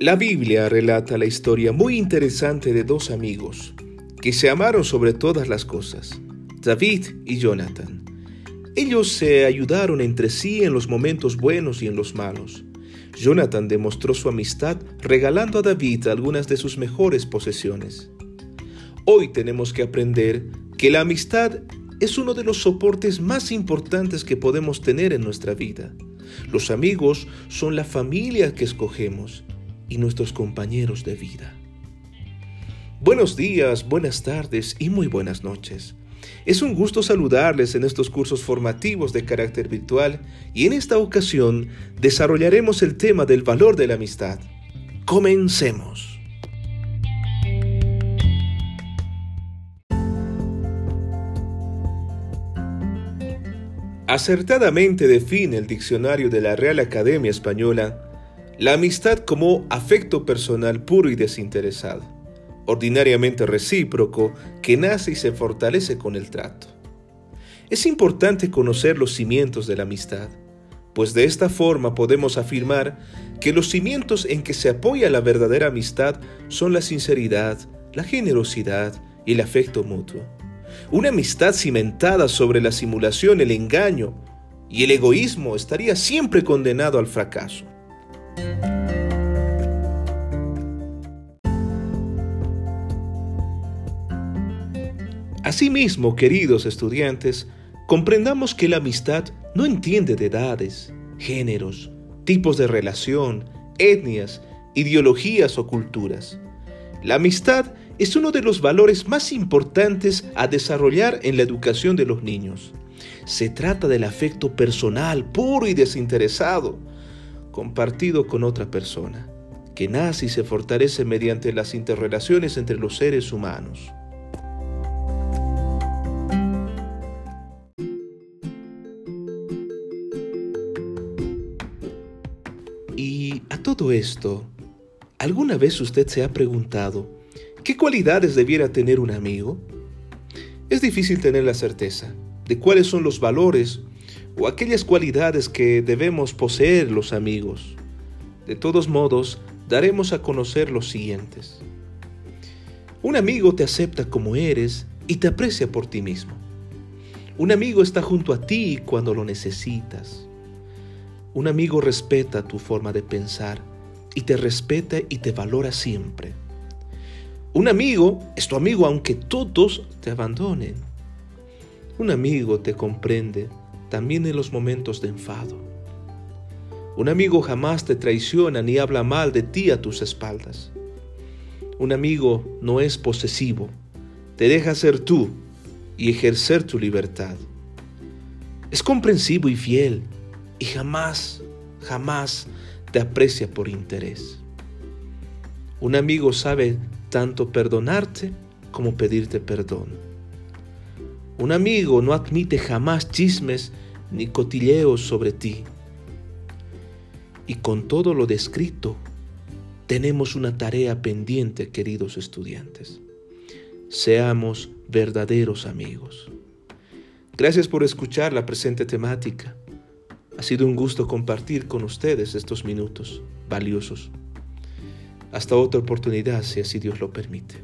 La Biblia relata la historia muy interesante de dos amigos que se amaron sobre todas las cosas, David y Jonathan. Ellos se ayudaron entre sí en los momentos buenos y en los malos. Jonathan demostró su amistad regalando a David algunas de sus mejores posesiones. Hoy tenemos que aprender que la amistad es uno de los soportes más importantes que podemos tener en nuestra vida. Los amigos son la familia que escogemos y nuestros compañeros de vida. Buenos días, buenas tardes y muy buenas noches. Es un gusto saludarles en estos cursos formativos de carácter virtual y en esta ocasión desarrollaremos el tema del valor de la amistad. Comencemos. Acertadamente define el diccionario de la Real Academia Española la amistad como afecto personal puro y desinteresado, ordinariamente recíproco, que nace y se fortalece con el trato. Es importante conocer los cimientos de la amistad, pues de esta forma podemos afirmar que los cimientos en que se apoya la verdadera amistad son la sinceridad, la generosidad y el afecto mutuo. Una amistad cimentada sobre la simulación, el engaño y el egoísmo estaría siempre condenado al fracaso. Asimismo, queridos estudiantes, comprendamos que la amistad no entiende de edades, géneros, tipos de relación, etnias, ideologías o culturas. La amistad es uno de los valores más importantes a desarrollar en la educación de los niños. Se trata del afecto personal, puro y desinteresado, compartido con otra persona, que nace y se fortalece mediante las interrelaciones entre los seres humanos. Y a todo esto, ¿alguna vez usted se ha preguntado qué cualidades debiera tener un amigo? Es difícil tener la certeza de cuáles son los valores o aquellas cualidades que debemos poseer los amigos. De todos modos, daremos a conocer los siguientes. Un amigo te acepta como eres y te aprecia por ti mismo. Un amigo está junto a ti cuando lo necesitas. Un amigo respeta tu forma de pensar y te respeta y te valora siempre. Un amigo es tu amigo aunque todos te abandonen. Un amigo te comprende también en los momentos de enfado. Un amigo jamás te traiciona ni habla mal de ti a tus espaldas. Un amigo no es posesivo, te deja ser tú y ejercer tu libertad. Es comprensivo y fiel y jamás, jamás te aprecia por interés. Un amigo sabe tanto perdonarte como pedirte perdón. Un amigo no admite jamás chismes ni cotilleos sobre ti. Y con todo lo descrito, tenemos una tarea pendiente, queridos estudiantes. Seamos verdaderos amigos. Gracias por escuchar la presente temática. Ha sido un gusto compartir con ustedes estos minutos valiosos. Hasta otra oportunidad, si así Dios lo permite.